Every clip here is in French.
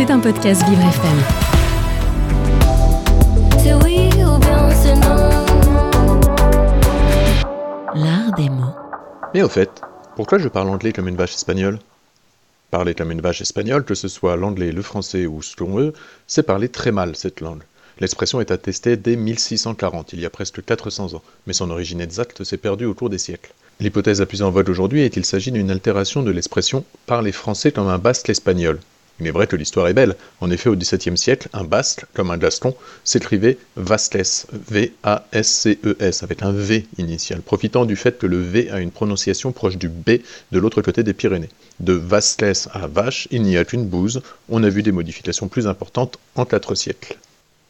C'est un podcast Vivre FM. L'art des mots. Mais au fait, pourquoi je parle anglais comme une vache espagnole? Parler comme une vache espagnole, que ce soit l'anglais, le français ou ce qu'on veut, c'est parler très mal cette langue. L'expression est attestée dès 1640, il y a presque 400 ans, mais son origine exacte s'est perdue au cours des siècles. L'hypothèse la plus en vogue aujourd'hui est qu'il s'agit d'une altération de l'expression parler français comme un basque espagnol. Il est vrai que l'histoire est belle. En effet, au XVIIe siècle, un basque, comme un gaston, s'écrivait Vasques, V-A-S-C-E-S, avec un V initial, profitant du fait que le V a une prononciation proche du B de l'autre côté des Pyrénées. De Vasques à vache, il n'y a qu'une bouse. On a vu des modifications plus importantes en quatre siècles.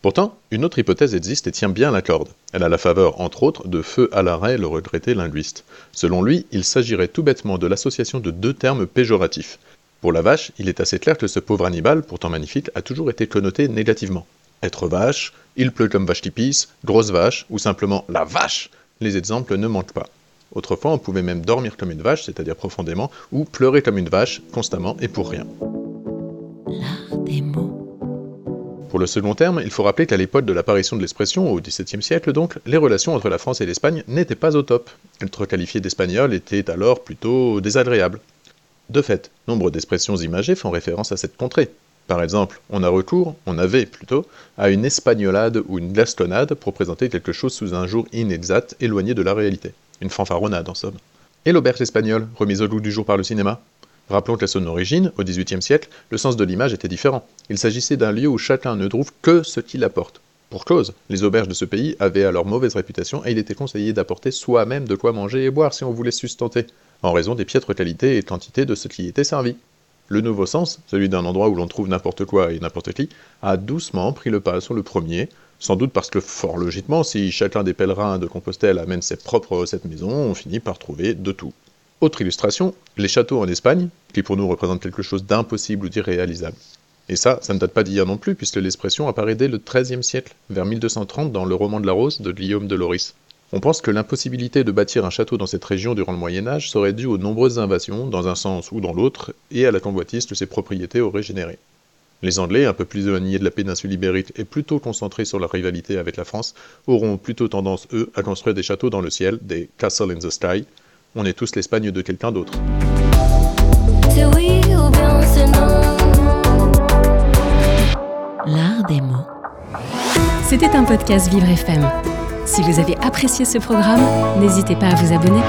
Pourtant, une autre hypothèse existe et tient bien la corde. Elle a la faveur, entre autres, de Feu à l'arrêt, le regretté linguiste. Selon lui, il s'agirait tout bêtement de l'association de deux termes péjoratifs. Pour la vache, il est assez clair que ce pauvre Hannibal, pourtant magnifique, a toujours été connoté négativement. Être vache, il pleut comme vache qui pisse, grosse vache, ou simplement la vache, les exemples ne manquent pas. Autrefois, on pouvait même dormir comme une vache, c'est-à-dire profondément, ou pleurer comme une vache, constamment et pour rien. L'art des mots. Pour le second terme, il faut rappeler qu'à l'époque de l'apparition de l'expression, au XVIIe siècle donc, les relations entre la France et l'Espagne n'étaient pas au top. Être qualifié d'espagnol était alors plutôt désagréable. De fait, nombre d'expressions imagées font référence à cette contrée. Par exemple, on a recours, on avait plutôt, à une espagnolade ou une gastonnade pour présenter quelque chose sous un jour inexact, éloigné de la réalité. Une fanfaronnade en somme. Et l'auberge espagnole, remise au goût du jour par le cinéma Rappelons qu'à son origine, au XVIIIe siècle, le sens de l'image était différent. Il s'agissait d'un lieu où chacun ne trouve que ce qu'il apporte. Pour cause, les auberges de ce pays avaient alors mauvaise réputation et il était conseillé d'apporter soi-même de quoi manger et boire si on voulait sustenter, en raison des piètres qualités et quantités de ce qui était servi. Le nouveau sens, celui d'un endroit où l'on trouve n'importe quoi et n'importe qui, a doucement pris le pas sur le premier, sans doute parce que, fort logiquement, si chacun des pèlerins de Compostelle amène ses propres recettes maison, on finit par trouver de tout. Autre illustration, les châteaux en Espagne, qui pour nous représentent quelque chose d'impossible ou d'irréalisable. Et ça, ça ne date pas d'hier non plus, puisque l'expression apparaît dès le XIIIe siècle, vers 1230 dans le roman de la Rose de Guillaume de Loris. On pense que l'impossibilité de bâtir un château dans cette région durant le Moyen Âge serait due aux nombreuses invasions, dans un sens ou dans l'autre, et à la convoitise que ses propriétés auraient généré. Les Anglais, un peu plus éloignés de la péninsule ibérique et plutôt concentrés sur leur rivalité avec la France, auront plutôt tendance, eux, à construire des châteaux dans le ciel, des Castle in the Sky. On est tous l'Espagne de quelqu'un d'autre. L'art des mots. C'était un podcast Vivre FM. Si vous avez apprécié ce programme, n'hésitez pas à vous abonner.